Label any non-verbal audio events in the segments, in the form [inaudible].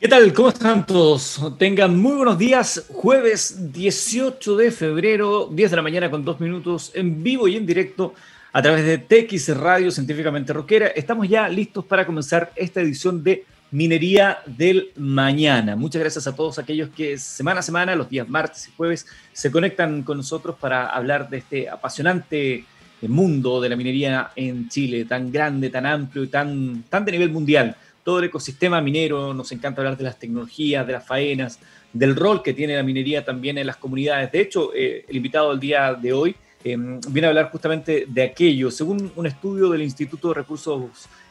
¿Qué tal? ¿Cómo están todos? Tengan muy buenos días. Jueves 18 de febrero, 10 de la mañana con dos minutos, en vivo y en directo a través de TX Radio Científicamente Roquera. Estamos ya listos para comenzar esta edición de Minería del Mañana. Muchas gracias a todos aquellos que semana a semana, los días martes y jueves, se conectan con nosotros para hablar de este apasionante mundo de la minería en Chile, tan grande, tan amplio y tan, tan de nivel mundial todo ecosistema minero, nos encanta hablar de las tecnologías, de las faenas, del rol que tiene la minería también en las comunidades. De hecho, eh, el invitado del día de hoy eh, viene a hablar justamente de aquello. Según un estudio del Instituto de Recursos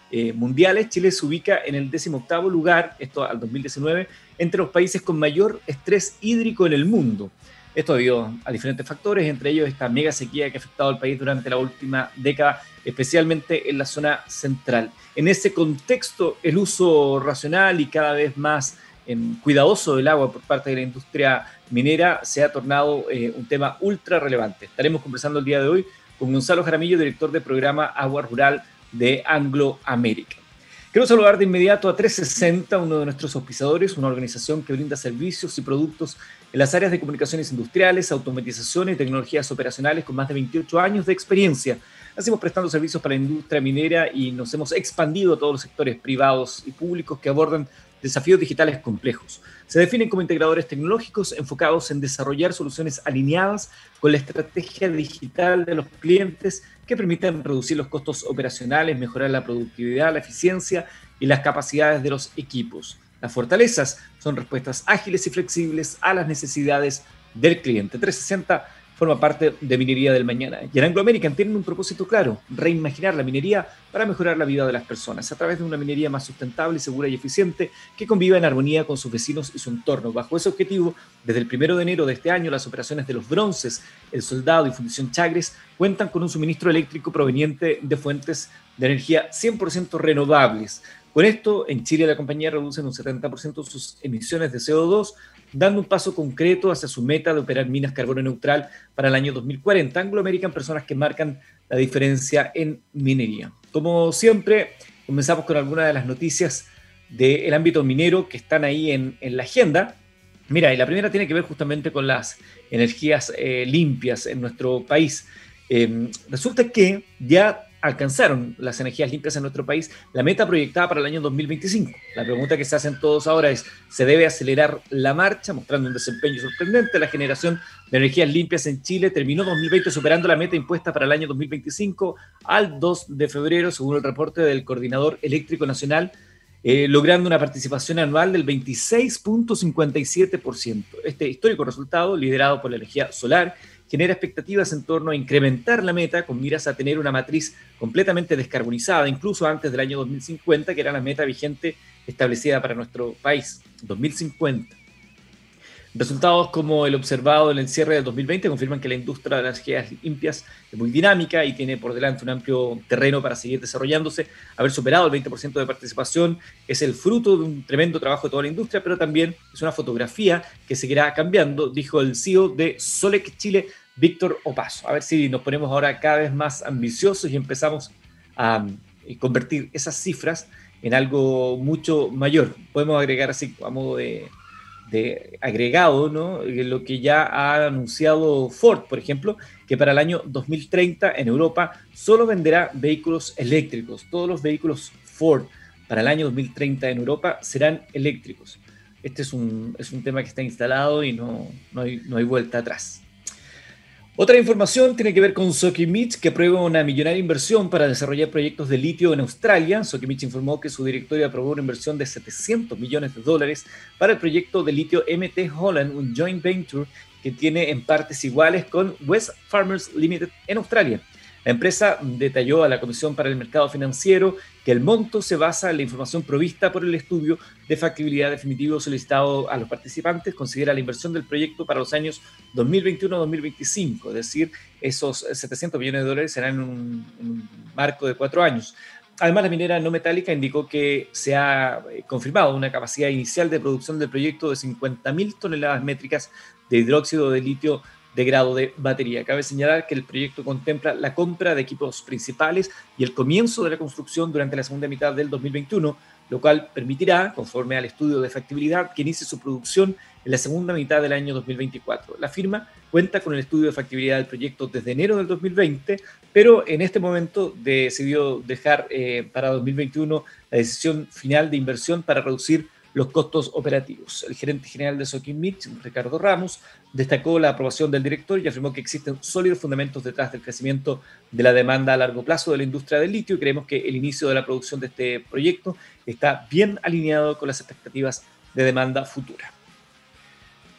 eh, Mundiales, Chile se ubica en el 18 lugar, esto al 2019, entre los países con mayor estrés hídrico en el mundo. Esto debido a diferentes factores, entre ellos esta mega sequía que ha afectado al país durante la última década, especialmente en la zona central. En ese contexto, el uso racional y cada vez más em, cuidadoso del agua por parte de la industria minera se ha tornado eh, un tema ultra relevante. Estaremos conversando el día de hoy con Gonzalo Jaramillo, director del programa Agua Rural de Anglo American. Quiero saludar de inmediato a 360, uno de nuestros auspiciadores, una organización que brinda servicios y productos en las áreas de comunicaciones industriales, automatización y tecnologías operacionales con más de 28 años de experiencia. Hacemos prestando servicios para la industria minera y nos hemos expandido a todos los sectores privados y públicos que abordan desafíos digitales complejos. Se definen como integradores tecnológicos enfocados en desarrollar soluciones alineadas con la estrategia digital de los clientes que permitan reducir los costos operacionales, mejorar la productividad, la eficiencia y las capacidades de los equipos. Las fortalezas son respuestas ágiles y flexibles a las necesidades del cliente. 360 forma parte de Minería del Mañana. Y en Anglo American tienen un propósito claro, reimaginar la minería para mejorar la vida de las personas a través de una minería más sustentable, segura y eficiente que conviva en armonía con sus vecinos y su entorno. Bajo ese objetivo, desde el primero de enero de este año, las operaciones de los bronces, el soldado y Fundición Chagres cuentan con un suministro eléctrico proveniente de fuentes de energía 100% renovables. Con esto, en Chile la compañía reduce en un 70% sus emisiones de CO2 dando un paso concreto hacia su meta de operar minas carbono neutral para el año 2040. Anglo American, personas que marcan la diferencia en minería. Como siempre, comenzamos con algunas de las noticias del ámbito minero que están ahí en, la agenda. Mira, y la primera tiene que ver justamente con las energías eh, limpias en nuestro país. Eh, resulta que ya alcanzaron las energías limpias en nuestro país la meta proyectada para el año 2025. La pregunta que se hacen todos ahora es, ¿se debe acelerar la marcha, mostrando un desempeño sorprendente? La generación de energías limpias en Chile terminó 2020 superando la meta impuesta para el año 2025 al 2 de febrero, según el reporte del Coordinador Eléctrico Nacional, eh, logrando una participación anual del 26.57%. Este histórico resultado, liderado por la energía solar, genera expectativas en torno a incrementar la meta con miras a tener una matriz completamente descarbonizada, incluso antes del año 2050, que era la meta vigente establecida para nuestro país, 2050. Resultados como el observado en el cierre del 2020 confirman que la industria de las energías limpias es muy dinámica y tiene por delante un amplio terreno para seguir desarrollándose. Haber superado el 20% de participación es el fruto de un tremendo trabajo de toda la industria, pero también es una fotografía que seguirá cambiando, dijo el CEO de Solec Chile, Víctor Opaso. A ver si nos ponemos ahora cada vez más ambiciosos y empezamos a eh, convertir esas cifras en algo mucho mayor. Podemos agregar así a modo de de agregado, ¿no? lo que ya ha anunciado Ford, por ejemplo, que para el año 2030 en Europa solo venderá vehículos eléctricos. Todos los vehículos Ford para el año 2030 en Europa serán eléctricos. Este es un, es un tema que está instalado y no, no, hay, no hay vuelta atrás. Otra información tiene que ver con Sokimich, que aprueba una millonaria inversión para desarrollar proyectos de litio en Australia. Sokimich informó que su directorio aprobó una inversión de 700 millones de dólares para el proyecto de litio MT Holland, un joint venture que tiene en partes iguales con West Farmers Limited en Australia. La empresa detalló a la Comisión para el Mercado Financiero que el monto se basa en la información provista por el estudio de factibilidad definitivo solicitado a los participantes, considera la inversión del proyecto para los años 2021-2025, es decir, esos 700 millones de dólares serán en un, marco de cuatro años. Además, la minera no metálica indicó que se ha eh, confirmado una capacidad inicial de producción del proyecto de 50.000 toneladas métricas de hidróxido de litio de grado de batería. Cabe señalar que el proyecto contempla la compra de equipos principales y el comienzo de la construcción durante la segunda mitad del 2021, lo cual permitirá, conforme al estudio de factibilidad, que inicie su producción en la segunda mitad del año 2024. La firma cuenta con el estudio de factibilidad del proyecto desde enero del 2020, pero en este momento decidió dejar eh, para 2021 la decisión final de inversión para reducir los costos operativos. El gerente general de Soquimich, Ricardo Ramos, destacó la aprobación del director y afirmó que existen sólidos fundamentos detrás del crecimiento de la demanda a largo plazo de la industria del litio y creemos que el inicio de la producción de este proyecto está bien alineado con las expectativas de demanda futura.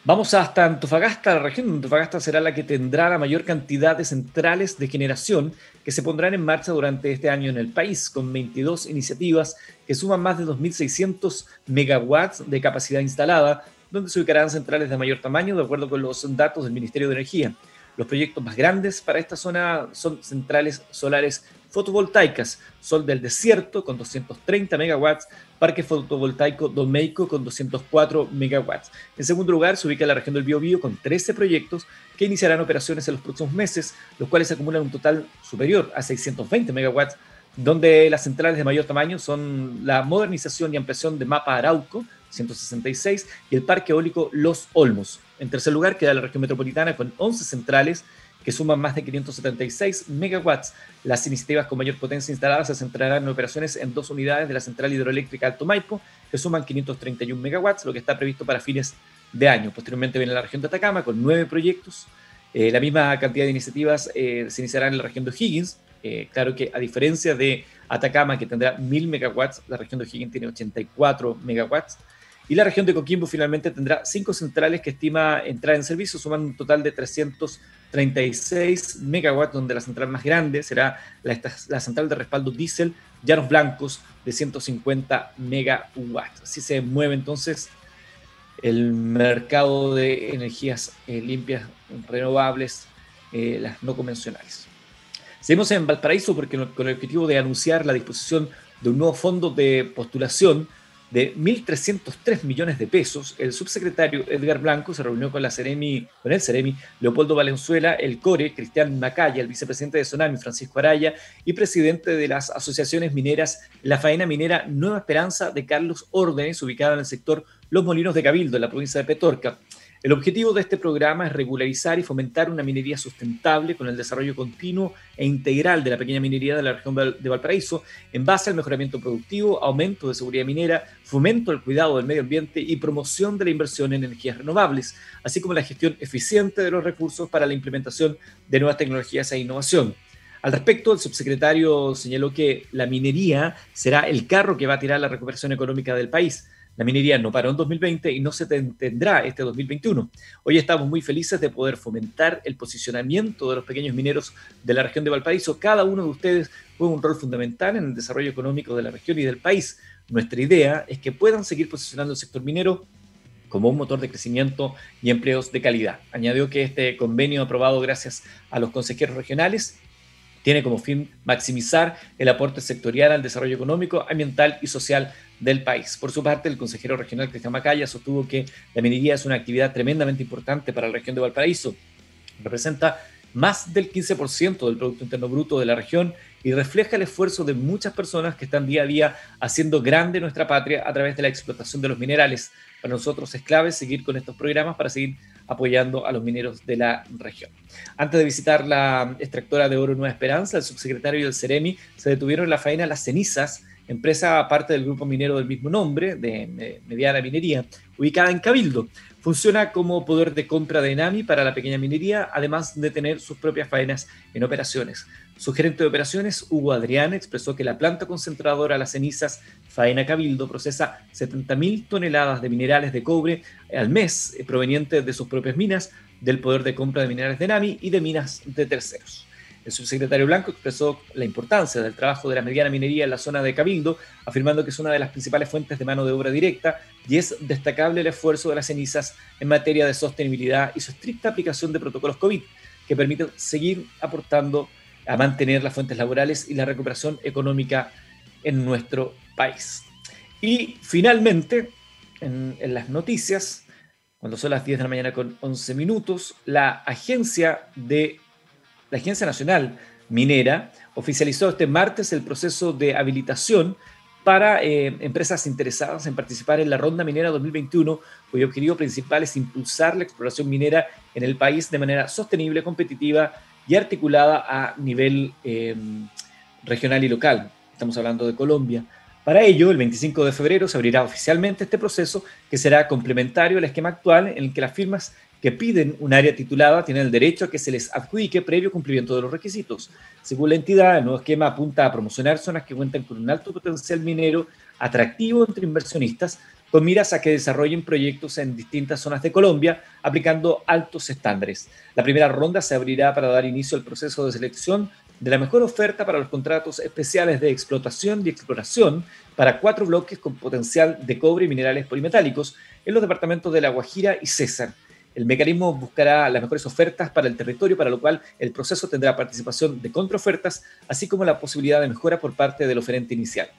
Vamos hasta Antofagasta, la región de Antofagasta será la que tendrá la mayor cantidad de centrales de generación que se pondrán en marcha durante este año en el país, con 22 iniciativas que suman más de 2.600 megawatts de capacidad instalada, donde se ubicarán centrales de mayor tamaño de acuerdo con los datos del Ministerio de Energía. Los proyectos más grandes para esta zona son centrales solares fotovoltaicas, Sol del Desierto con 230 megawatts, Parque Fotovoltaico Domeico con 204 megawatts. En segundo lugar se ubica la región del Biobío con 13 proyectos que iniciarán operaciones en los próximos meses, los cuales acumulan un total superior a 620 megawatts, donde las centrales de mayor tamaño son la modernización y ampliación de Mapa Arauco, 166, y el Parque Eólico Los Olmos. En tercer lugar queda la región metropolitana con 11 centrales que suman más de 576 megawatts. Las iniciativas con mayor potencia instaladas se centrarán en operaciones en dos unidades de la central hidroeléctrica Alto Maipo, que suman 531 megawatts, lo que está previsto para fines de año. Posteriormente viene la región de Atacama con nueve proyectos. Eh, la misma cantidad de iniciativas eh, se iniciarán en la región de O'Higgins. Eh, claro que a diferencia de Atacama, que tendrá 1000 megawatts, la región de O'Higgins tiene 84 megawatts. Y la región de Coquimbo finalmente tendrá cinco centrales que estima entrar en servicio, sumando un total de 336 megawatts, donde la central más grande será la, central de respaldo diésel Llanos Blancos de 150 megawatts. Así se mueve entonces el mercado de energías eh, limpias, renovables, eh, las no convencionales. Seguimos en Valparaíso porque con el objetivo de anunciar la disposición de un nuevo fondo de postulación de 1.303 millones de pesos, el subsecretario Edgar Blanco se reunió con, la Ceremi, con el Ceremi Leopoldo Valenzuela, el CORE, Cristian Macaya, el vicepresidente de Sonami, Francisco Araya, y presidente de las asociaciones mineras La Faena Minera Nueva Esperanza de Carlos Órdenes, ubicada en el sector Los Molinos de Cabildo, en la provincia de Petorca. El objetivo de este programa es regularizar y fomentar una minería sustentable con el desarrollo continuo e integral de la pequeña minería de la región de Valparaíso en base al mejoramiento productivo, aumento de seguridad minera, fomento del cuidado del medio ambiente y promoción de la inversión en energías renovables, así como la gestión eficiente de los recursos para la implementación de nuevas tecnologías e innovación. Al respecto, el subsecretario señaló que la minería será el carro que va a tirar la recuperación económica del país la minería no paró en 2020 y no se tendrá este 2021. Hoy estamos muy felices de poder fomentar el posicionamiento de los pequeños mineros de la región de Valparaíso. Cada uno de ustedes juega un rol fundamental en el desarrollo económico de la región y del país. Nuestra idea es que puedan seguir posicionando el sector minero como un motor de crecimiento y empleos de calidad. Añadió que este convenio aprobado gracias a los consejeros regionales tiene como fin maximizar el aporte sectorial al desarrollo económico, ambiental y social del país. Por su parte, el consejero regional Cristian Macaya sostuvo que la minería es una actividad tremendamente importante para la región de Valparaíso. Representa más del 15% del Producto Interno Bruto de la región y refleja el esfuerzo de muchas personas que están día a día haciendo grande nuestra patria a través de la explotación de los minerales. Para nosotros es clave seguir con estos programas para seguir apoyando a los mineros de la región. Antes de visitar la extractora de oro Nueva Esperanza, el subsecretario del Ceremi se detuvieron en la faena Las Cenizas, empresa aparte del grupo minero del mismo nombre, de mediana minería, ubicada en Cabildo. Funciona como poder de compra de Enami para la pequeña minería, además de tener sus propias faenas en operaciones. Su gerente de operaciones, Hugo Adrián, expresó que la planta concentradora Las Cenizas Faena Cabildo procesa 70.000 toneladas de minerales de cobre al mes eh, provenientes de sus propias minas, del poder de compra de minerales de Enami y de minas de terceros. El subsecretario Blanco expresó la importancia del trabajo de la mediana minería en la zona de Cabildo, afirmando que es una de las principales fuentes de mano de obra directa y es destacable el esfuerzo de las cenizas en materia de sostenibilidad y su estricta aplicación de protocolos COVID, que permiten seguir aportando a mantener las fuentes laborales y la recuperación económica en nuestro país. Y finalmente, en, en las noticias, cuando son las 10 de la mañana con 11 minutos, la agencia de la Agencia Nacional Minera oficializó este martes el proceso de habilitación para eh, empresas interesadas en participar en la Ronda Minera 2021, cuyo objetivo principal es impulsar la exploración minera en el país de manera sostenible, competitiva y articulada a nivel eh, regional y local. Estamos hablando de Colombia. Para ello, el 25 de febrero se abrirá oficialmente este proceso que será complementario al esquema actual en el que las firmas que piden un área titulada tienen el derecho a que se les adjudique previo cumplimiento de los requisitos. Según la entidad, el nuevo esquema apunta a promocionar zonas que cuentan con un alto potencial minero atractivo entre inversionistas, con miras a que desarrollen proyectos en distintas zonas de Colombia, aplicando altos estándares. La primera ronda se abrirá para dar inicio al proceso de selección de la mejor oferta para los contratos especiales de explotación y exploración para cuatro bloques con potencial de cobre y minerales polimetálicos en los departamentos de La Guajira y César. El mecanismo buscará las mejores ofertas para el territorio, para lo cual el proceso tendrá participación de contraofertas, así como la posibilidad de mejora por parte del oferente inicial.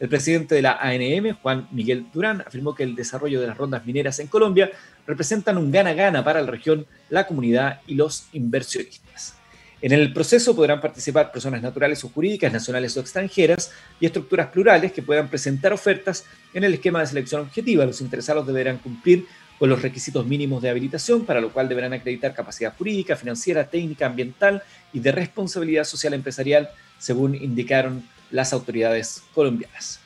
El presidente de la ANM, Juan Miguel Durán, afirmó que el desarrollo de las rondas mineras en Colombia representan un gana-gana para la región, la comunidad y los inversionistas. En el proceso podrán participar personas naturales o jurídicas, nacionales o extranjeras, y estructuras plurales que puedan presentar ofertas en el esquema de selección objetiva. Los interesados deberán cumplir con los requisitos mínimos de habilitación, para lo cual deberán acreditar capacidad jurídica, financiera, técnica, ambiental y de responsabilidad social empresarial, según indicaron las autoridades colombianas.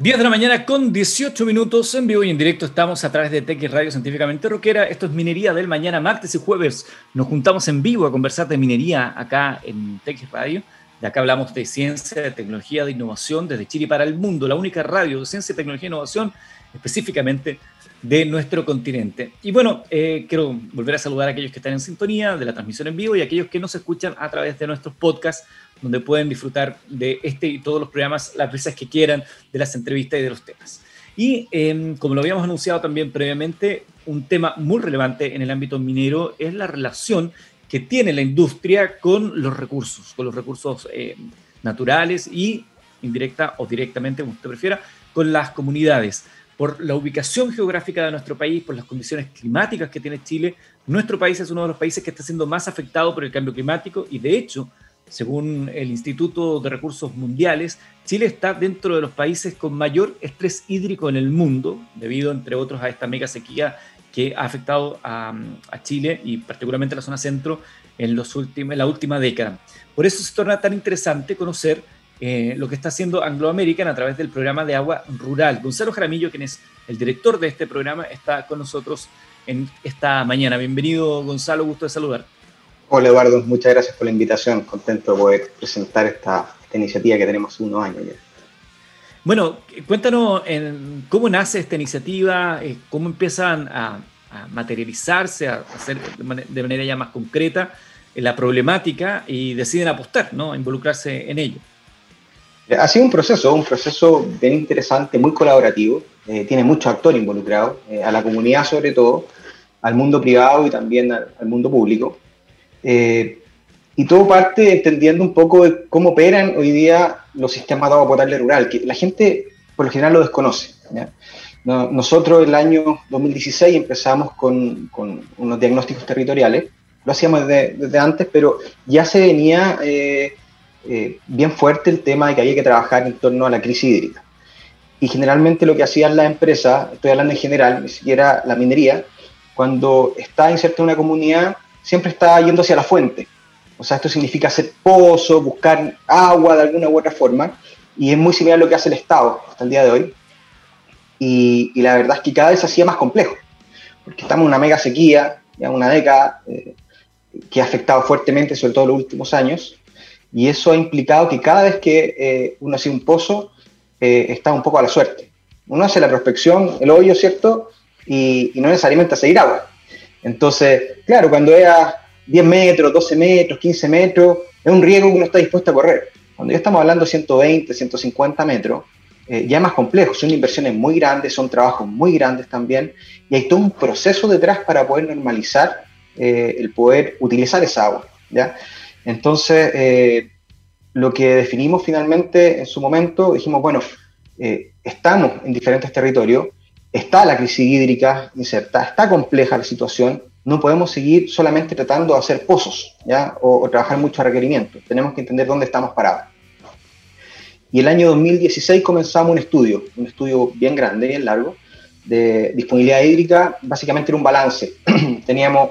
10 de la mañana con 18 minutos en vivo y en directo estamos a través de TX Radio Científicamente Roquera. Esto es Minería del Mañana, martes y jueves. Nos juntamos en vivo a conversar de minería acá en TX Radio. De acá hablamos de ciencia, de tecnología, de innovación desde Chile para el mundo, la única radio de ciencia, tecnología e innovación específicamente de nuestro continente. Y bueno, eh, quiero volver a saludar a aquellos que están en sintonía de la transmisión en vivo y a aquellos que nos escuchan a través de nuestros podcasts, donde pueden disfrutar de este y todos los programas las veces que quieran, de las entrevistas y de los temas. Y em, como lo habíamos anunciado también previamente, un tema muy relevante en el ámbito minero es la relación que tiene la industria con los recursos, con los recursos eh, naturales y indirecta o directamente, como usted prefiera, con las comunidades. Por la ubicación geográfica de nuestro país, por las condiciones climáticas que tiene Chile, nuestro país es uno de los países que está siendo más afectado por el cambio climático y de hecho, según el Instituto de Recursos Mundiales, Chile está dentro de los países con mayor estrés hídrico en el mundo, debido, entre otros, a esta mega sequía que ha afectado a, Chile y particularmente a la zona centro en, los últimos, en la última década. Por eso se torna tan interesante conocer eh, lo que está haciendo Anglo American a través del programa de agua rural. Gonzalo Jaramillo, quien es el director de este programa, está con nosotros en esta mañana. Bienvenido, Gonzalo, gusto de saludar. Hola, Eduardo, muchas gracias por la invitación. Contento de poder presentar esta, esta iniciativa que tenemos unos años ya. Bueno, cuéntanos cómo nace esta iniciativa, eh, cómo empiezan a, materializarse, a hacer de manera ya más concreta eh, la problemática y deciden apostar, ¿no? Involucrarse en ello. Ha sido un proceso, un proceso bien interesante, muy colaborativo, eh, tiene muchos actores involucrados, a la comunidad sobre todo, al mundo privado y también al, mundo público. Y todo parte entendiendo un poco de cómo operan hoy día los sistemas de agua potable rural, que la gente por lo general lo desconoce. nosotros el año 2016 empezamos con, con, unos diagnósticos territoriales, lo hacíamos desde, antes, pero ya se venía eh, eh, bien fuerte el tema de que había que trabajar en torno a la crisis hídrica. Y generalmente lo que hacían las empresas, estoy hablando en general, ni siquiera la minería, cuando está inserta en una comunidad, siempre está yendo hacia la fuente o sea, esto significa hacer pozos, buscar agua de alguna u otra forma, y es muy similar a lo que hace el Estado hasta el día de hoy. Y, la verdad es que cada vez se hacía más complejo, porque estamos en una mega sequía, ya una década, eh, que ha afectado fuertemente, sobre todo en los últimos años, y eso ha implicado que cada vez que eh, uno hace un pozo, eh, está un poco a la suerte. Uno hace la prospección, el hoyo, ¿cierto? Y, y no necesariamente a seguir agua. Entonces, claro, cuando era 10 metros, 12 metros, 15 metros, es un riesgo que uno está dispuesto a correr. Cuando ya estamos hablando de 120, 150 metros, eh, ya más complejo, son inversiones muy grandes, son trabajos muy grandes también, y hay todo un proceso detrás para poder normalizar eh, el poder utilizar esa agua. ¿ya? Entonces, eh, lo que definimos finalmente en su momento, dijimos, bueno, estamos en diferentes territorios, está la crisis hídrica inserta, está compleja la situación, no podemos seguir solamente tratando de hacer pozos ¿ya? O, trabajar mucho a requerimiento. Tenemos que entender dónde estamos parados. Y el año 2016 comenzamos un estudio, un estudio bien grande, bien largo, de disponibilidad hídrica. Básicamente era un balance. [clears throat] Teníamos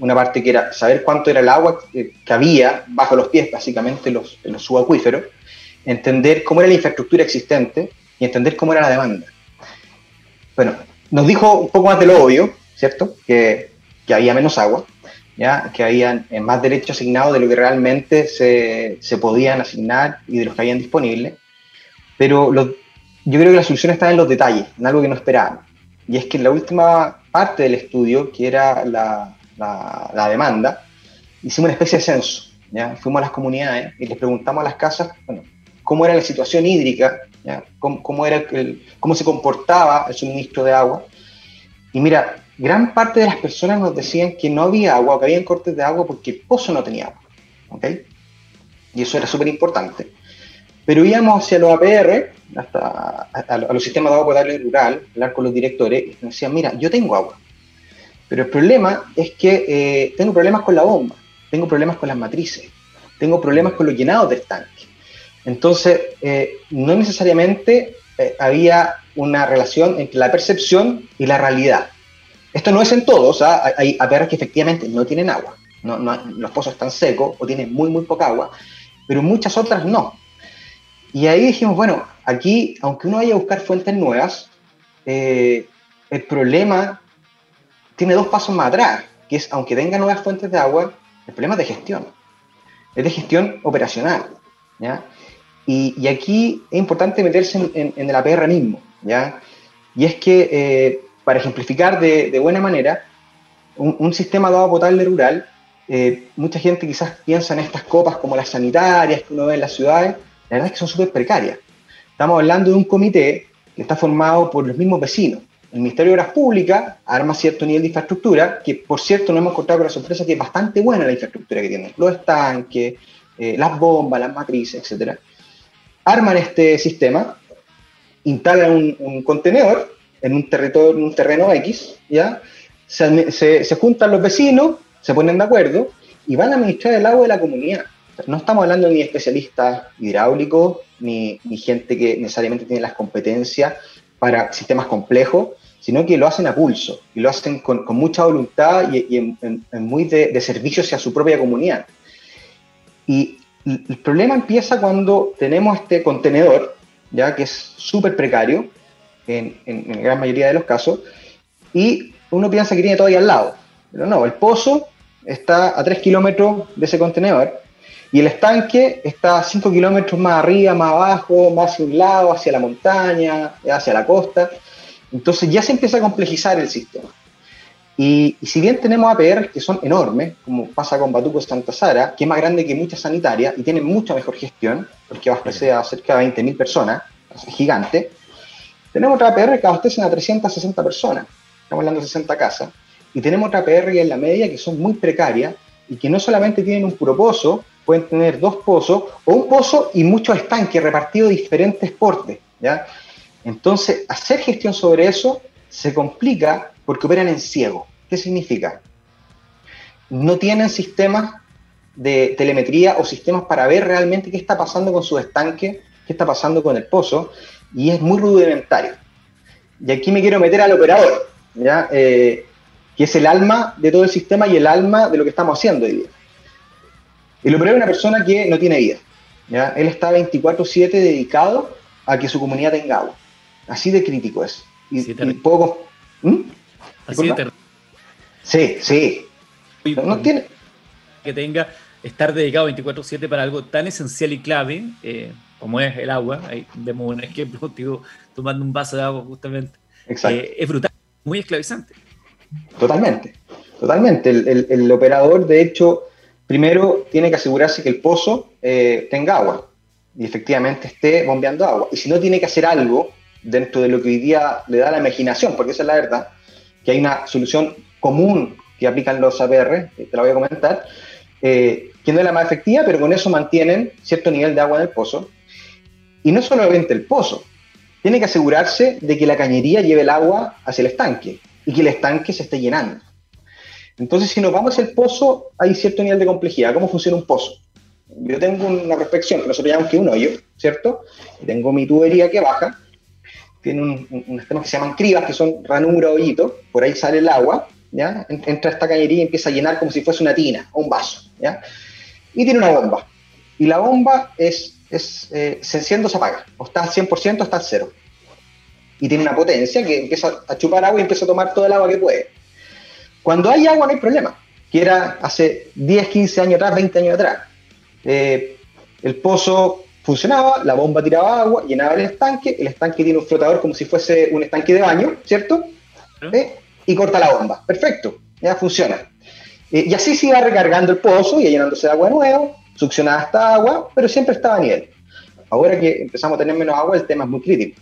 una parte que era saber cuánto era el agua que, había bajo los pies, básicamente los, los subacuíferos, entender cómo era la infraestructura existente y entender cómo era la demanda. Bueno, nos dijo un poco más de lo obvio, ¿cierto? Que, que había menos agua, ¿ya? que había más derechos asignados de lo que realmente se, se podían asignar y de los que habían disponibles. Pero yo creo que la solución está en los detalles, en algo que no esperábamos. Y es que en la última parte del estudio, que era la, la, demanda, hicimos una especie de censo. ¿ya? Fuimos a las comunidades y les preguntamos a las casas bueno, cómo era la situación hídrica, ¿ya? Cómo, era el, cómo se comportaba el suministro de agua. Y mira, gran parte de las personas nos decían que no había agua o que habían cortes de agua porque el pozo no tenía agua. ¿okay? Y eso era súper importante. Pero íbamos hacia los APR, hasta, a, los sistemas de agua potable rural, hablar con los directores, y nos decían, mira, yo tengo agua, pero el problema es que eh, tengo problemas con la bomba, tengo problemas con las matrices, tengo problemas con los llenados del tanque. Entonces, eh, no necesariamente eh, había una relación entre la percepción y la realidad. Esto no es en todos, ¿ah? hay APRs que efectivamente no tienen agua, los pozos están secos o tienen muy, muy poca agua, pero muchas otras no. Y ahí dijimos, bueno, aquí, aunque uno vaya a buscar fuentes nuevas, el problema tiene dos pasos más atrás, que es, aunque tenga nuevas fuentes de agua, el problema es de gestión, es de gestión operacional. ¿ya? Y, aquí es importante meterse en, el APR mismo. ¿ya? Y es que, eh, para ejemplificar de, buena manera, un, sistema de agua potable rural, eh, mucha gente quizás piensa en estas copas como las sanitarias que uno ve en las ciudades, la verdad es que son súper precarias. Estamos hablando de un comité que está formado por los mismos vecinos, el Ministerio de Obras Públicas arma cierto nivel de infraestructura, que por cierto no hemos encontrado con la sorpresa que es bastante buena la infraestructura que tienen, los estanques, eh, las bombas, las matrices, etc. Arman este sistema, instalan un, contenedor en un, territorio, en un terreno X, ¿ya? Se, juntan los vecinos, se ponen de acuerdo y van a administrar el agua de la comunidad. No estamos hablando ni de especialistas hidráulicos, ni, ni gente que necesariamente tiene las competencias para sistemas complejos, sino que lo hacen a pulso y lo hacen con, mucha voluntad y, en, muy de, servicio hacia su propia comunidad. Y el problema empieza cuando tenemos este contenedor, ya que es súper precario en, en, la gran mayoría de los casos, y uno piensa que tiene todo ahí al lado. Pero no, el pozo está a 3 kilómetros de ese contenedor y el estanque está 5 kilómetros más arriba, más abajo, más hacia un lado, hacia la montaña, hacia la costa. Entonces ya se empieza a complejizar el sistema. Y, si bien tenemos APR que son enormes, como pasa con Batuco Santa Sara, que es más grande que muchas sanitarias y tiene mucha mejor gestión, porque abastece a cerca de 20.000 personas, es gigante, tenemos otra APR que abastecen a 360 personas, estamos hablando de 60 casas, y tenemos otra APR en la media que son muy precarias y que no solamente tienen un puro pozo, pueden tener dos pozos o un pozo y muchos estanques repartidos diferentes portes. ¿ya? Entonces, hacer gestión sobre eso se complica porque operan en ciego. ¿Qué significa? No tienen sistemas de telemetría o sistemas para ver realmente qué está pasando con su estanque, qué está pasando con el pozo, y es muy rudimentario. Y aquí me quiero meter al operador, ¿ya? Eh, que es el alma de todo el sistema y el alma de lo que estamos haciendo hoy día. El operador es una persona que no tiene vida. ¿ya? Él está 24-7 dedicado a que su comunidad tenga agua. Así de crítico es. Y, poco. ¿Mm? Así de Sí, sí. no tiene. Que tenga estar dedicado 24-7 para algo tan esencial y clave eh, como es el agua. Ahí vemos un ejemplo, [laughs] digo, tomando un vaso de agua justamente. Exacto. Eh, es brutal, muy esclavizante. Totalmente, totalmente. el operador, de hecho, primero tiene que asegurarse que el pozo eh, tenga agua y efectivamente esté bombeando agua. Y si no, tiene que hacer algo dentro de lo que hoy día le da la imaginación, porque esa es la verdad, que hay una solución común que aplican los APR, te la voy a comentar, eh, que no es la más efectiva, pero con eso mantienen cierto nivel de agua en el pozo. Y no solamente el pozo, tiene que asegurarse de que la cañería lleve el agua hacia el estanque y que el estanque se esté llenando. Entonces, si nos vamos al pozo, hay cierto nivel de complejidad. ¿Cómo funciona un pozo? Yo tengo una prospección que nosotros llamamos que un hoyo, ¿cierto? tengo mi tubería que baja, tiene un, temas que se llaman cribas, que son ranura, hoyito, por ahí sale el agua, ¿ya? Entra esta cañería y empieza a llenar como si fuese una tina o un vaso, ¿ya? Y tiene una bomba. Y la bomba es, es eh, se enciende o se apaga, o está al 100% o está al cero. Y tiene una potencia que empieza a chupar agua y empieza a tomar todo el agua que puede. Cuando hay agua no hay problema, que era hace 10, 15 años atrás, 20 años atrás. Eh, el pozo funcionaba, la bomba tiraba agua, llenaba el estanque, el estanque tiene un flotador como si fuese un estanque de baño, ¿cierto? ¿Eh? Y corta la bomba. Perfecto, ya funciona. Eh, y así se iba recargando el pozo y llenándose de agua de nuevo, succionaba esta agua, pero siempre estaba a nivel. Ahora que empezamos a tener menos agua, el tema es muy crítico.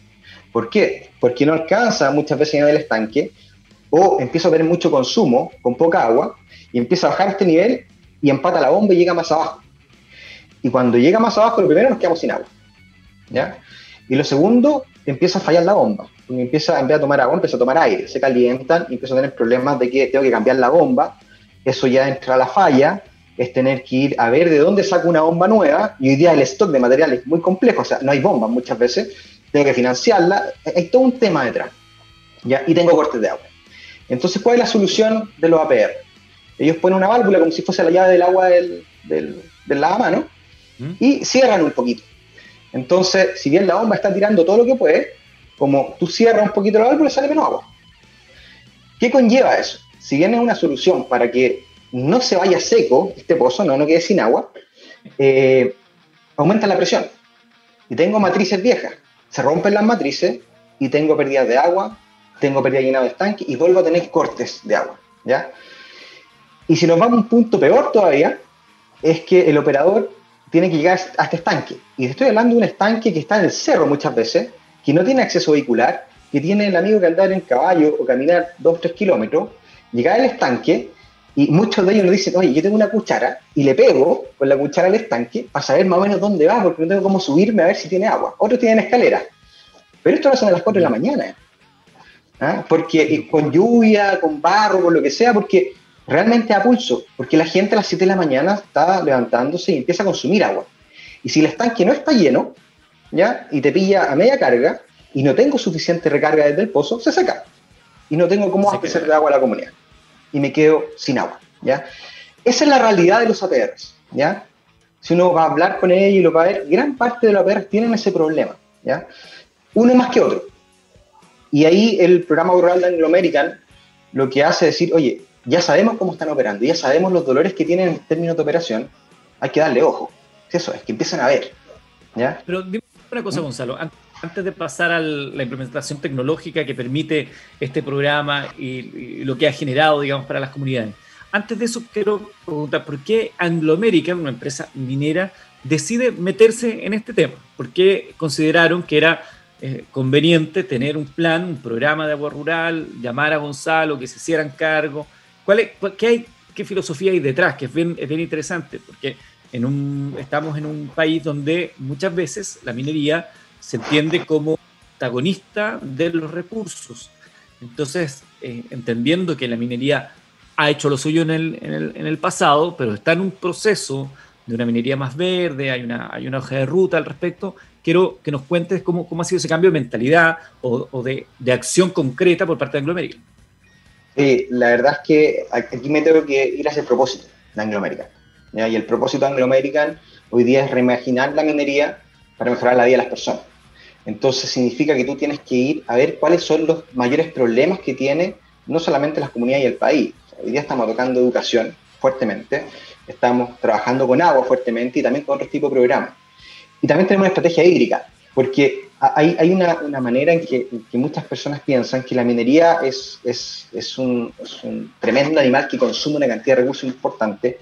¿Por qué? Porque no alcanza muchas veces a llenar el estanque o empieza a tener mucho consumo con poca agua y empieza a bajar este nivel y empata la bomba y llega más abajo. Y cuando llega más abajo, lo primero nos quedamos sin agua. ¿ya? Y lo segundo, empieza a fallar la bomba. Empieza, en vez de tomar agua, empieza a tomar aire, se calientan y empieza a tener problemas de que tengo que cambiar la bomba. Eso ya entra a la falla, es tener que ir a ver de dónde saco una bomba nueva. Y hoy día el stock de materiales es muy complejo, o sea, no hay bombas muchas veces, tengo que financiarla. Hay todo un tema detrás. ¿ya? Y tengo cortes de agua. Entonces, ¿cuál es la solución de los APR? Ellos ponen una válvula como si fuese la llave del agua del, del, del lavamanos ¿Mm? y cierran un poquito. Entonces, si bien la bomba está tirando todo lo que puede, como tú cierras un poquito la válvula, sale menos agua. ¿Qué conlleva eso? Si bien es una solución para que no se vaya seco este pozo, no, no quede sin agua, eh, aumenta la presión. Y tengo matrices viejas. Se rompen las matrices y tengo pérdidas de agua, tengo pérdida llenado de estanque y vuelvo a tener cortes de agua. ¿ya? Y si nos vamos a un punto peor todavía, es que el operador tiene que llegar a este estanque. Y estoy hablando de un estanque que está en el cerro muchas veces, que no tiene acceso vehicular, que tiene el amigo que andar en caballo o caminar 2 3 kilómetros, llegar al estanque y muchos de ellos nos dicen, oye, yo tengo una cuchara y le pego con la cuchara al estanque para saber más o menos dónde va, porque no tengo cómo subirme a ver si tiene agua. Otros tienen escalera. Pero esto lo hacen a las 4 de la mañana. ¿ah? Porque con lluvia, con barro, con lo que sea, porque realmente a pulso, porque la gente a las 7 de la mañana está levantándose y empieza a consumir agua. Y si el estanque no está lleno, ¿ya? Y te pilla a media carga y no tengo suficiente recarga desde el pozo, se seca. Y no tengo cómo hacer de agua a la comunidad. Y me quedo sin agua, ¿ya? Esa es la realidad de los APRs, ¿ya? Si uno va a hablar con ellos y lo va a ver, gran parte de los APRs tienen ese problema, ¿ya? Uno más que otro. Y ahí el programa rural de Anglo American lo que hace es decir, oye, ya sabemos cómo están operando, ya sabemos los dolores que tienen en términos de operación, hay que darle ojo. Eso es, que empiecen a ver. ¿ya? Pero dime una cosa, Gonzalo. De pasar a la implementación tecnológica que permite este programa y, lo que ha generado, digamos, para las comunidades. Antes de eso, quiero preguntar, ¿por qué Anglo American, una empresa minera, decide meterse en este tema? ¿Por qué consideraron que era eh, conveniente tener un plan, un programa de agua rural, llamar a Gonzalo, que se hicieran cargo, ¿Cuál qué, hay, ¿Qué filosofía hay detrás? Que es bien, es bien interesante, porque en un, estamos en un país donde muchas veces la minería se entiende como protagonista de los recursos. Entonces, eh, entendiendo que la minería ha hecho lo suyo en el, en, el, en el, pasado, pero está en un proceso de una minería más verde, hay una, hay una hoja de ruta al respecto, quiero que nos cuentes cómo, cómo ha sido ese cambio de mentalidad o, o de, de, acción concreta por parte de Anglo American. Sí, la verdad es que aquí me tengo que ir hacia el propósito de Anglo American. Y el propósito de Anglo American hoy día es reimaginar la minería para mejorar la vida de las personas. Entonces significa que tú tienes que ir a ver cuáles son los mayores problemas que tiene no solamente las comunidades y el país. hoy día estamos tocando educación fuertemente, estamos trabajando con agua fuertemente y también con otros tipos de programas. Y también tenemos una estrategia hídrica, porque hay, hay una, una, manera en que, muchas personas piensan que la minería es, es, es, un, es, un, tremendo animal que consume una cantidad de recursos importante,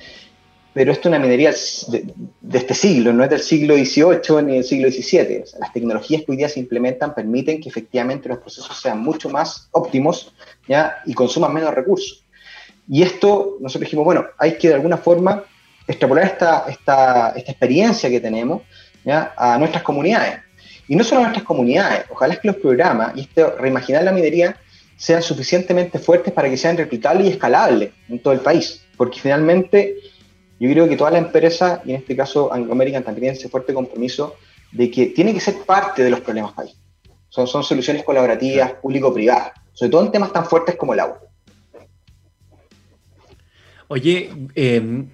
pero esto es una minería de, de, este siglo, no es del siglo XVIII ni del siglo XVII. las tecnologías que hoy día se implementan permiten que efectivamente los procesos sean mucho más óptimos ¿ya? y consuman menos recursos. Y esto, nosotros dijimos, bueno, hay que de alguna forma extrapolar esta, esta, esta experiencia que tenemos ¿ya? a nuestras comunidades. Y no solo a nuestras comunidades, ojalá es que los programas y este reimaginar la minería sean suficientemente fuertes para que sean replicables y escalables en todo el país. Porque finalmente yo creo que toda la empresa, y en este caso Anglo American también tiene ese fuerte compromiso de que tiene que ser parte de los problemas país. Son, son soluciones colaborativas, público-privadas, sobre todo en temas tan fuertes como el agua. Oye, em,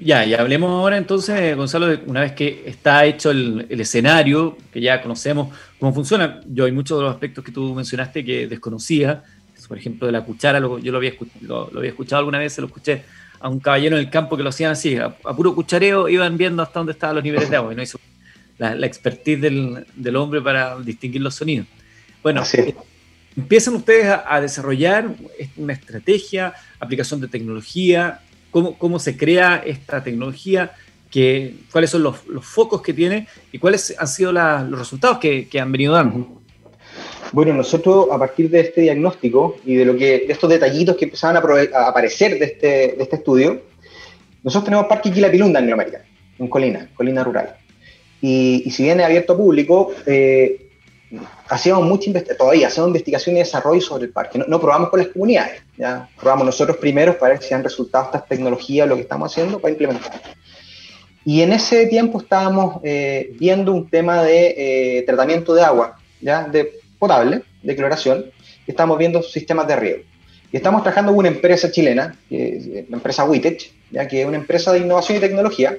ya, ya hablemos ahora entonces, Gonzalo, una vez que está hecho el, escenario, que ya conocemos cómo funciona. Yo hay muchos de los aspectos que tú mencionaste que desconocía, por ejemplo, de la cuchara, yo lo había, lo, había escuchado alguna vez, se lo escuché a un caballero en el campo que lo hacían así, a, puro cuchareo iban viendo hasta dónde estaban los niveles de agua y no hizo la, la expertise del, del, hombre para distinguir los sonidos. Bueno, eh, empiezan ustedes a, desarrollar una estrategia, aplicación de tecnología, cómo, cómo se crea esta tecnología, que, cuáles son los, los, focos que tiene y cuáles han sido los resultados que, que, han venido dando. Bueno, nosotros a partir de este diagnóstico y de, lo que, de estos detallitos que empezaban a, aparecer de este, de este, estudio, nosotros tenemos Parque Quilapilunda en América, en Colina, Colina Rural. Y, y si bien es abierto a público, eh, hacíamos mucha todavía hacemos investigación y desarrollo sobre el parque. No, probamos con las comunidades, ya probamos nosotros primeros para ver si han resultado estas tecnologías, lo que estamos haciendo, para implementar. Y en ese tiempo estábamos eh, viendo un tema de eh, tratamiento de agua, ya de potable, de cloración, estamos viendo sistemas de riego. Y estamos trabajando con una empresa chilena, la empresa Witech, que es una empresa de innovación y tecnología,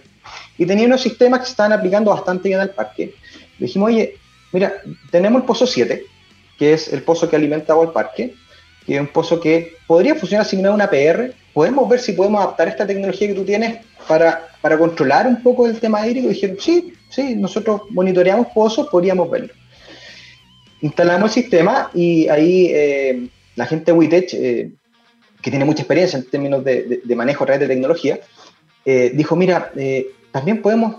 y tenía unos sistemas que se estaban aplicando bastante bien al parque. Dijimos, oye, Mira, tenemos el pozo 7, que es el pozo que alimenta al parque, que es un pozo que podría funcionar asignado a una PR. Podemos ver si podemos adaptar esta tecnología que tú tienes para, para controlar un poco el tema hídrico. Y dijeron, sí, sí, nosotros monitoreamos pozos, podríamos verlo. Instalamos el sistema y ahí eh, la gente de Witech, eh, que tiene mucha experiencia en términos de, manejo a través de tecnología, eh, dijo, mira, también podemos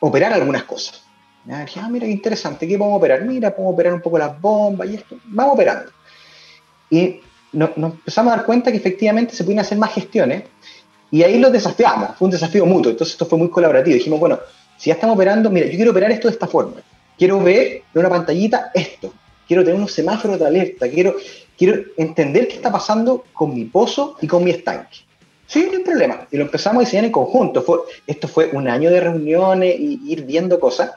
operar algunas cosas. Ya, dije, ah, mira qué interesante, ¿qué podemos operar? Mira, podemos operar un poco las bombas y esto. Vamos operando. Y nos, empezamos a dar cuenta que efectivamente se pueden hacer más gestiones y ahí lo desafiamos. Fue un desafío mutuo, entonces esto fue muy colaborativo. Dijimos, bueno, si ya estamos operando, mira, yo quiero operar esto de esta forma. Quiero ver en una pantallita esto. Quiero tener unos semáforos de alerta. Quiero, quiero entender qué está pasando con mi pozo y con mi estanque. Sí, no hay problema. Y lo empezamos a diseñar en conjunto. Esto fue un año de reuniones y ir viendo cosas.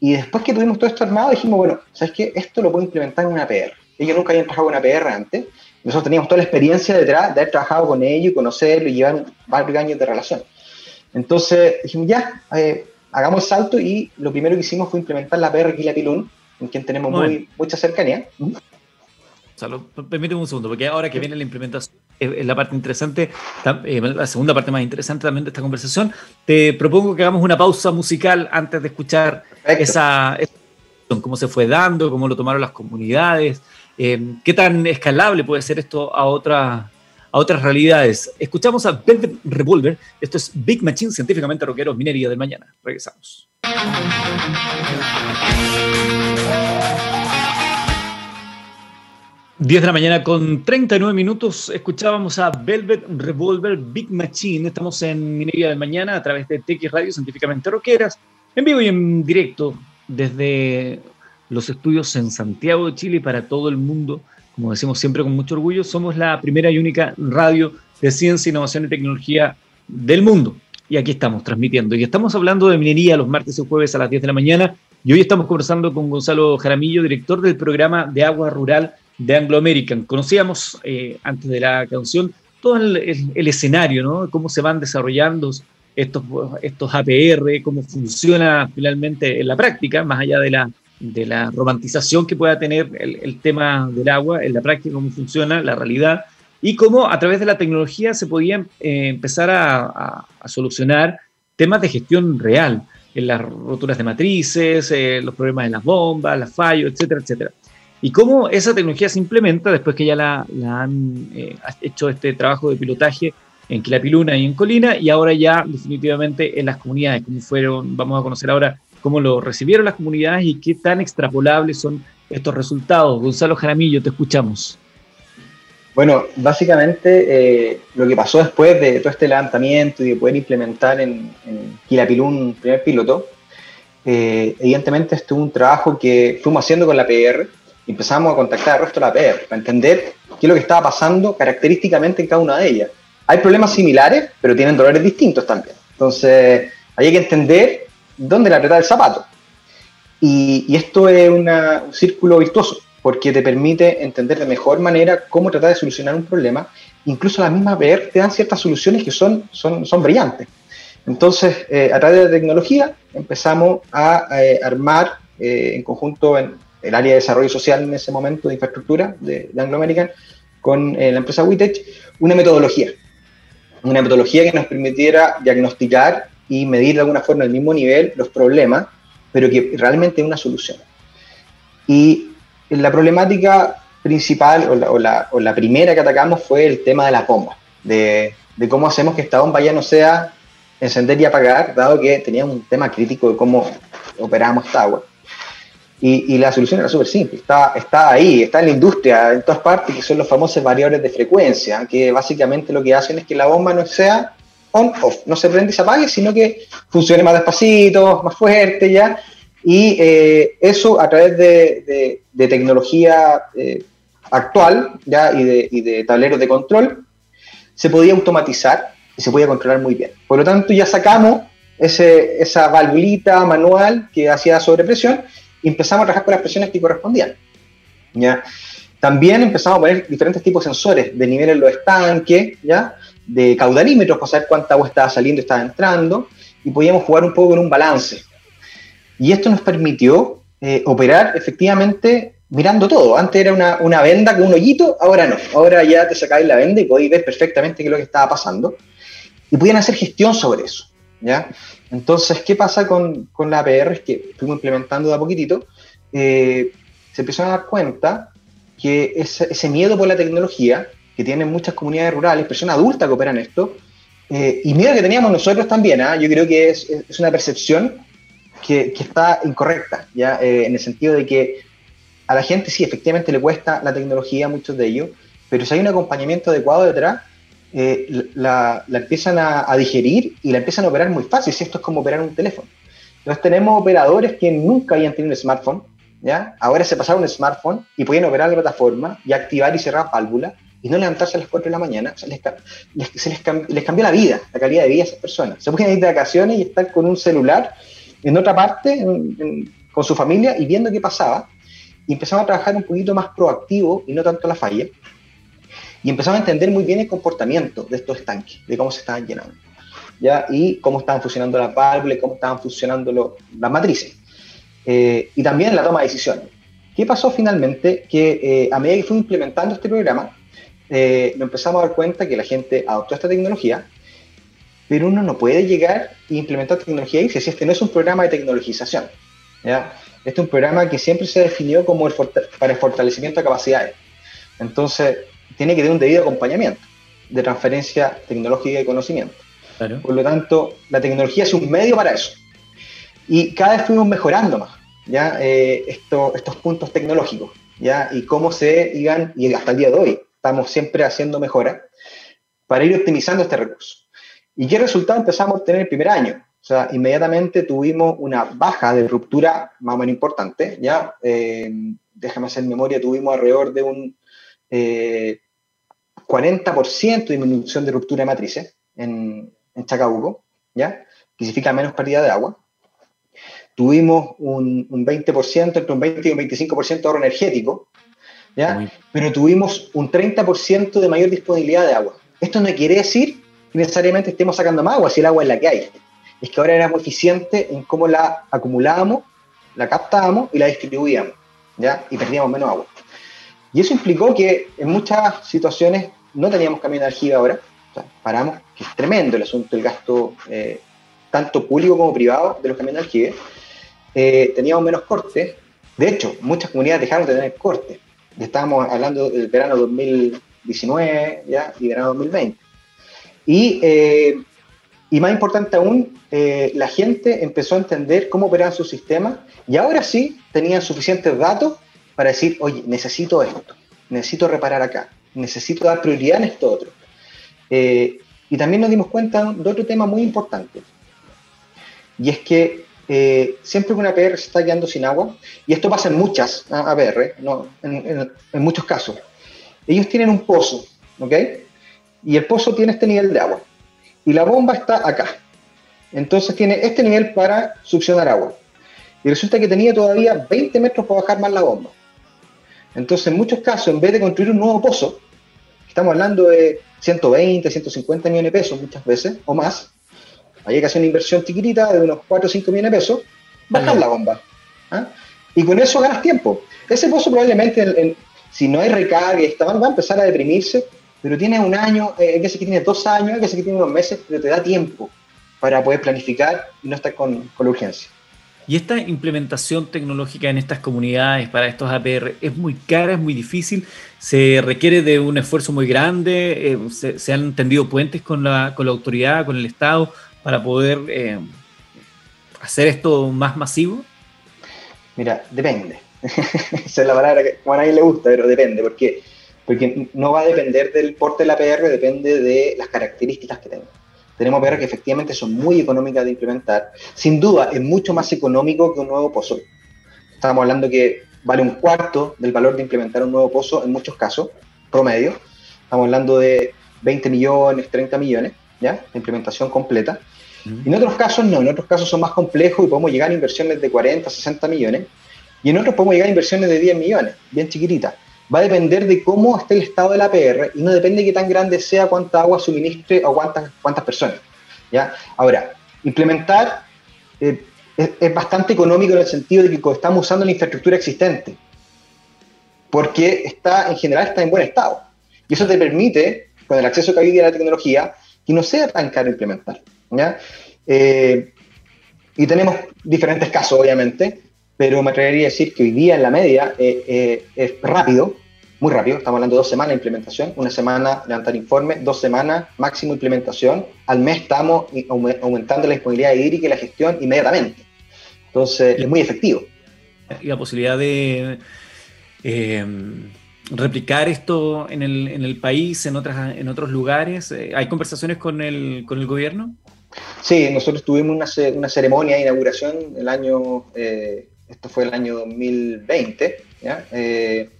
Y después que tuvimos todo esto armado, dijimos, bueno, ¿sabes qué? Esto lo puedo implementar en una PR. Ellos nunca habían trabajado con una PR antes. Nosotros teníamos toda la experiencia detrás de haber trabajado con ellos y conocerlo y llevar varios años de relación. Entonces dijimos, ya, eh, hagamos salto y lo primero que hicimos fue implementar la PR Quilapilún, con quien tenemos muy, mucha cercanía. Salud, permíteme un segundo, porque ahora que viene la implementación, es la parte interesante, eh, la segunda parte más interesante también de esta conversación, te propongo que hagamos una pausa musical antes de escuchar esa, esa, cómo se fue dando, cómo lo tomaron las comunidades, eh, qué tan escalable puede ser esto a, otra, a otras realidades. Escuchamos a Velvet Revolver, esto es Big Machine, científicamente rockero, minería del mañana. Regresamos. 10 de la mañana con 39 minutos escuchábamos a Velvet Revolver Big Machine. Estamos en Minería del Mañana a través de TX Radio Científicamente Roqueras, en vivo y en directo desde los estudios en Santiago de Chile para todo el mundo. Como decimos siempre con mucho orgullo, somos la primera y única radio de ciencia, innovación y tecnología del mundo. Y aquí estamos transmitiendo. Y estamos hablando de minería los martes y jueves a las 10 de la mañana. Y hoy estamos conversando con Gonzalo Jaramillo, director del programa de agua rural de Anglo American. Conocíamos eh, antes de la canción todo el, escenario, ¿no? Cómo se van desarrollando estos, estos APR, cómo funciona finalmente en la práctica, más allá de la, de la romantización que pueda tener el, tema del agua, en la práctica cómo funciona, la realidad, y cómo a través de la tecnología se podían eh, empezar a, solucionar temas de gestión real, en las roturas de matrices, eh, los problemas de las bombas, las fallos, etcétera, etcétera. Y cómo esa tecnología se implementa después que ya la, han eh, hecho este trabajo de pilotaje en Quilapiluna y en Colina y ahora ya definitivamente en las comunidades, cómo fueron, vamos a conocer ahora cómo lo recibieron las comunidades y qué tan extrapolables son estos resultados. Gonzalo Jaramillo, te escuchamos. Bueno, básicamente eh, lo que pasó después de todo este levantamiento y de poder implementar en, en un primer piloto, eh, evidentemente esto es un trabajo que fuimos haciendo con la PR, empezamos a contactar al resto de la PR para entender qué es lo que estaba pasando característicamente en cada una de ellas. Hay problemas similares, pero tienen dolores distintos también. Entonces, hay que entender dónde le apretar el zapato. Y, esto es un círculo virtuoso, porque te permite entender de mejor manera cómo tratar de solucionar un problema. Incluso la misma PR te dan ciertas soluciones que son, son, son brillantes. Entonces, eh, a través de la tecnología empezamos a eh, armar eh, en conjunto en el área de desarrollo social en ese momento de infraestructura de, Anglo American con la empresa Witech una metodología. Una metodología que nos permitiera diagnosticar y medir de alguna forma al mismo nivel los problemas, pero que realmente es una solución. Y la problemática principal o la, o la, primera que atacamos fue el tema de la bomba, de, de cómo hacemos que esta bomba ya no sea encender y apagar, dado que tenía un tema crítico de cómo operábamos esta agua. Y, y la solución era súper simple, está, está ahí, está en la industria, en todas partes, que son los famosos variadores de frecuencia, que básicamente lo que hacen es que la bomba no sea on-off, no se prende y se apague, sino que funcione más despacito, más fuerte ya. Y eh, eso a través de, tecnología eh, actual ya y de, de tableros de control se podía automatizar y se podía controlar muy bien. Por lo tanto, ya sacamos esa valvulita manual que hacía sobrepresión y empezamos a trabajar con las presiones que correspondían. ¿ya? También empezamos a poner diferentes tipos de sensores de nivel en los estanques, ¿ya? De caudalímetros para saber cuánta agua estaba saliendo estaba entrando, y podíamos jugar un poco con un balance. Y esto nos permitió eh, operar efectivamente mirando todo. Antes era una, una, venda con un hoyito, ahora no. Ahora ya te sacáis la venda y podéis ver perfectamente qué es lo que estaba pasando y podían hacer gestión sobre eso. ¿ya? Entonces, ¿qué pasa con, con la APR? Es que fuimos implementando de a poquitito, eh, se empezó a dar cuenta que ese, miedo por la tecnología que tienen muchas comunidades rurales, personas adultas que operan esto, eh, y miedo que teníamos nosotros también, ¿ah? yo creo que es, una percepción que, está incorrecta, ¿ya? Eh, en el sentido de que a la gente sí, efectivamente le cuesta la tecnología, muchos de ellos, pero si hay un acompañamiento adecuado detrás, eh, la, empiezan a, digerir y la empiezan a operar muy fácil, si esto es como operar un teléfono. Entonces tenemos operadores que nunca habían tenido un smartphone, ¿ya? ahora se pasaron un smartphone y pueden operar la plataforma y activar y cerrar válvulas y no levantarse a las 4 de la mañana. O sea, les, les, cambió, la vida, la calidad de vida a esas personas. Se pueden ir de vacaciones y estar con un celular en otra parte, con su familia y viendo qué pasaba. Y empezamos a trabajar un poquito más proactivo y no tanto la falla y empezamos a entender muy bien el comportamiento de estos estanques, de cómo se estaban llenando, ¿ya? y cómo estaban funcionando las válvulas, cómo estaban funcionando las matrices, eh, y también la toma de decisiones. ¿Qué pasó finalmente? Que eh, a medida que fuimos implementando este programa, eh, nos empezamos a dar cuenta que la gente adoptó esta tecnología, pero uno no puede llegar e implementar tecnología y si este no es un programa de tecnologización. ¿ya? Este es un programa que siempre se definió como el para el fortalecimiento de capacidades. Entonces, tiene que tener un debido acompañamiento de transferencia tecnológica y conocimiento. Por lo tanto, la tecnología es un medio para eso. Y cada vez fuimos mejorando más ¿ya? Eh, estos puntos tecnológicos ¿ya? y cómo se iban, y hasta el día de hoy estamos siempre haciendo mejoras para ir optimizando este recurso. ¿Y qué resultado empezamos a obtener el primer año? O sea, inmediatamente tuvimos una baja de ruptura más o menos importante, ¿ya? Eh, déjame hacer memoria, tuvimos alrededor de un eh, 40% de disminución de ruptura de matrices en, en Chacabuco, ¿ya? que significa menos pérdida de agua. Tuvimos un, un 20%, entre un 20 y un 25% de ahorro energético, ¿ya? pero tuvimos un 30% de mayor disponibilidad de agua. Esto no quiere decir que necesariamente estemos sacando más agua si el agua es la que hay. Es que ahora éramos eficientes en cómo la acumulábamos, la captábamos y la distribuíamos, ¿ya? y perdíamos menos agua. Y eso implicó que en muchas situaciones no teníamos camión de aljibe ahora, paramos, que es tremendo el asunto del gasto, eh, tanto público como privado, de los camiones de aljibe. Eh, teníamos menos cortes. De hecho, muchas comunidades dejaron de tener cortes. Estábamos hablando del verano 2019 ¿ya? y verano 2020. Y, eh, y más importante aún, la gente empezó a entender cómo operaban sus sistemas y ahora sí tenían suficientes datos para decir, oye, necesito esto, necesito reparar acá, necesito dar prioridad en esto otro. Eh, y también nos dimos cuenta de otro tema muy importante, y es que eh, siempre que una APR se está quedando sin agua, y esto pasa en muchas APR, no, en, muchos casos, ellos tienen un pozo, ¿ok? Y el pozo tiene este nivel de agua, y la bomba está acá. Entonces tiene este nivel para succionar agua. Y resulta que tenía todavía 20 metros para bajar más la bomba. Entonces, en muchos casos, en vez de construir un nuevo pozo, estamos hablando de 120, 150 millones de pesos muchas veces, o más, hay que hacer una inversión chiquitita de unos 4 o 5 millones de pesos, bajar la bomba. ¿ah? Y con eso ganas tiempo. Ese pozo probablemente, si no hay recarga, va a empezar a deprimirse, pero tiene un año, eh, hay veces que tiene dos años, hay veces que tiene unos meses, pero te da tiempo para poder planificar y no estar con, con la urgencia. Y esta implementación tecnológica en estas comunidades para estos APR es muy cara, es muy difícil, se requiere de un esfuerzo muy grande, eh, se, han tendido puentes con la, con la autoridad, con el Estado, para poder eh, hacer esto más masivo? Mira, depende. [laughs] Esa es la palabra que a nadie le gusta, pero depende, porque, porque no va a depender del porte de la PR, depende de las características que tenga. Tenemos PR que efectivamente son muy económicas de implementar. Sin duda, es mucho más económico que un nuevo pozo. Estamos hablando que vale un cuarto del valor de implementar un nuevo pozo en muchos casos, promedio. Estamos hablando de 20 millones, 30 millones, ¿ya? Implementación completa. En otros casos no, en otros casos son más complejos y podemos llegar a inversiones de 40, 60 millones. Y en otros podemos llegar a inversiones de 10 millones, bien chiquititas. Va a depender de cómo esté el estado de la PR y no depende de qué tan grande sea, cuánta agua suministre o cuántas, cuántas personas. ¿ya? Ahora, implementar eh, es, bastante económico en el sentido de que estamos usando la infraestructura existente, porque está, en general está en buen estado. Y eso te permite, con el acceso que hay a la tecnología, que no sea tan caro implementar. Eh, y tenemos diferentes casos, obviamente, pero me atrevería a decir que hoy día en la media eh, eh, es rápido, muy rápido, estamos hablando de dos semanas de implementación, una semana levantar informe, dos semanas máximo implementación, al mes estamos aumentando la disponibilidad hídrica y la gestión inmediatamente. Entonces, es muy efectivo. Y la posibilidad de replicar esto en el, en el, país, en, otras, en otros lugares? ¿Hay conversaciones con el, con el gobierno? Sí, nosotros tuvimos una, una ceremonia de inauguración el año, eh, esto fue el año 2020, eh,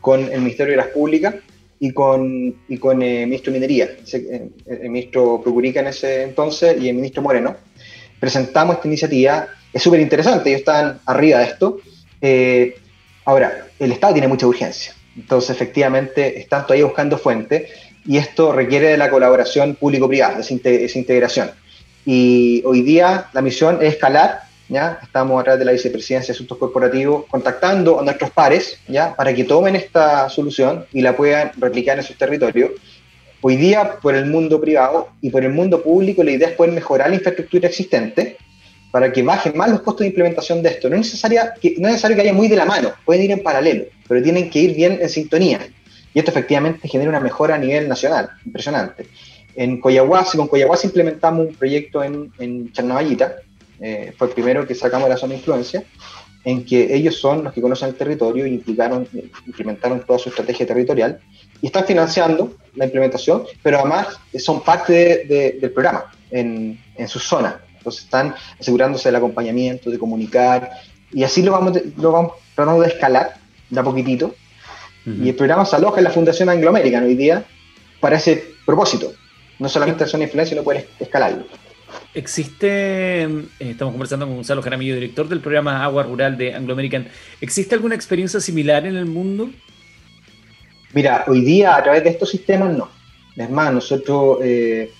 con el Ministerio de las Públicas y con, y con el ministro de Minería, el, ministro Procurica en ese entonces y el ministro Moreno. Presentamos esta iniciativa, es súper interesante, ellos están arriba de esto. Eh, ahora, el Estado tiene mucha urgencia, entonces efectivamente están todavía buscando fuentes y esto requiere de la colaboración público-privada, esa, integración. Y hoy día la misión es escalar, ¿ya? Estamos a través de la Vicepresidencia de Asuntos Corporativos contactando a nuestros pares, ¿ya? Para que tomen esta solución y la puedan replicar en sus territorios. Hoy día, por el mundo privado y por el mundo público, la idea es poder mejorar la infraestructura existente para que bajen más los costos de implementación de esto. No es, necesaria, que, no es necesario que haya muy de la mano, pueden ir en paralelo, pero tienen que ir bien en sintonía. Y esto efectivamente genera una mejora a nivel nacional, impresionante. En Coyahuasi, con Coyahuasi implementamos un proyecto en, en eh, fue el primero que sacamos de la zona de influencia, en que ellos son los que conocen el territorio y implicaron, implementaron toda su estrategia territorial y están financiando la implementación, pero además son parte del programa en, en su zona. Entonces están asegurándose del acompañamiento, de comunicar, y así lo vamos, lo vamos tratando de escalar de a poquitito. Y el programa se aloja en la Fundación Anglo American hoy día para ese propósito, no solamente son influencia, sino poder escalarlo. Existe, eh, estamos conversando con Gonzalo Jaramillo, director del programa Agua Rural de Anglo American. ¿Existe alguna experiencia similar en el mundo? Mira, hoy día a través de estos sistemas no. Es más, nosotros, eh,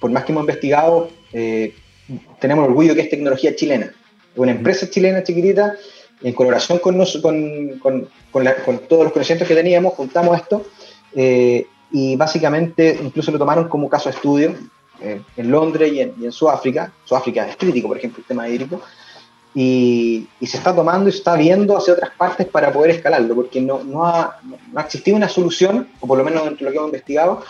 por más que hemos investigado, eh, tenemos orgullo que es tecnología chilena. Una empresa chilena chiquitita, en colaboración con, con, con, todos los conocimientos que teníamos, juntamos esto y básicamente incluso lo tomaron como caso de estudio eh, en Londres y en, Sudáfrica. Sudáfrica es crítico, por ejemplo, el tema hídrico. Y, y, se está tomando y se está viendo hacia otras partes para poder escalarlo, porque no, no, ha, no ha existido una solución, o por lo menos dentro de lo que hemos investigado,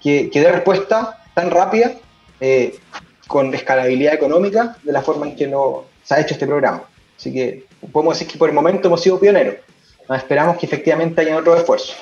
que, que dé respuesta tan rápida, eh, con escalabilidad económica, de la forma en que no, se ha hecho este programa. Así que podemos decir que por el momento hemos sido pioneros. Esperamos que efectivamente haya otros esfuerzos.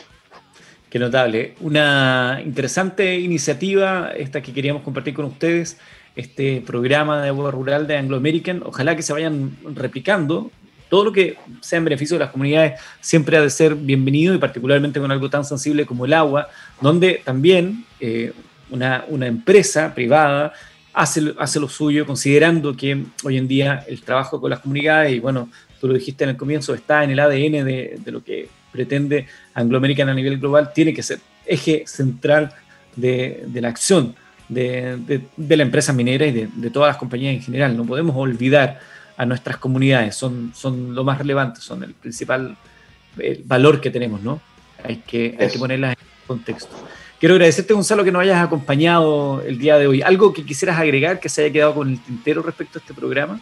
Qué notable. Una interesante iniciativa, esta que queríamos compartir con ustedes este programa de agua rural de Anglo American. Ojalá que se vayan replicando. Todo lo que sea en beneficio de las comunidades siempre ha de ser bienvenido y particularmente con algo tan sensible como el agua, donde también eh, una, una, empresa privada hace, hace lo suyo, considerando que hoy en día el trabajo con las comunidades, y bueno, tú lo dijiste en el comienzo, está en el ADN de, de lo que pretende Anglo American a nivel global, tiene que ser eje central de, de la acción de, de, la empresa minera y de, todas las compañías en general. No podemos olvidar a nuestras comunidades, son, son lo más relevante, son el principal valor que tenemos, ¿no? Hay que, hay que ponerlas en contexto. Quiero agradecerte, Gonzalo, que nos hayas acompañado el día de hoy. ¿Algo que quisieras agregar que se haya quedado con el tintero respecto a este programa?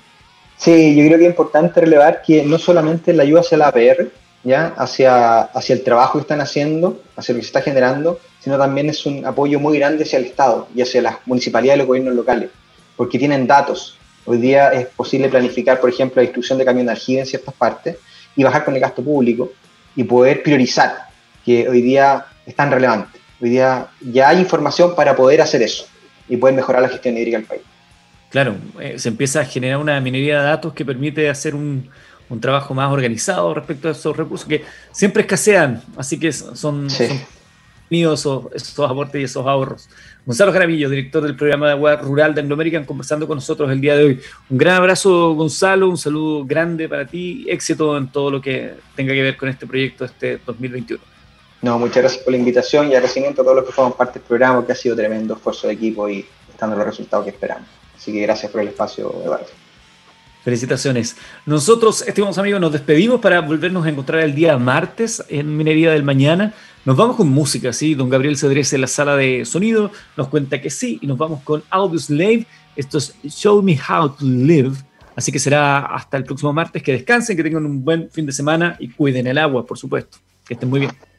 Sí, yo creo que es importante relevar que no solamente la ayuda hacia la APR, ¿ya? Hacia, hacia el trabajo que están haciendo, hacia lo que se está generando, sino también es un apoyo muy grande hacia el Estado y hacia las municipalidades y los gobiernos locales, porque tienen datos. Hoy día es posible planificar, por ejemplo, la distribución de camión de aljibe en ciertas partes y bajar con el gasto público y poder priorizar, que hoy día es tan relevante. Hoy día ya hay información para poder hacer eso y poder mejorar la gestión hídrica del país. Claro, eh, se empieza a generar una minería de datos que permite hacer un, un trabajo más organizado respecto a esos recursos que siempre escasean, así que son, esos, esos, aportes y esos ahorros. Gonzalo Jaramillo, director del programa de agua rural de Anglo American, conversando con nosotros el día de hoy. Un gran abrazo, Gonzalo, un saludo grande para ti, éxito en todo lo que tenga que ver con este proyecto este 2021. No, muchas gracias por la invitación y agradecimiento a todos los que forman parte del programa, que ha sido tremendo esfuerzo de equipo y estando los resultados que esperamos. Así que gracias por el espacio, Eduardo. Felicitaciones. Nosotros, estimados amigos, nos despedimos para volvernos a encontrar el día martes en Minería del Mañana. Nos vamos con música, ¿sí? Don Gabriel Cedrés en la sala de sonido nos cuenta que sí, y nos vamos con Audio Slave. Esto es Show Me How to Live. Así que será hasta el próximo martes. Que descansen, que tengan un buen fin de semana y cuiden el agua, por supuesto. Que estén muy bien.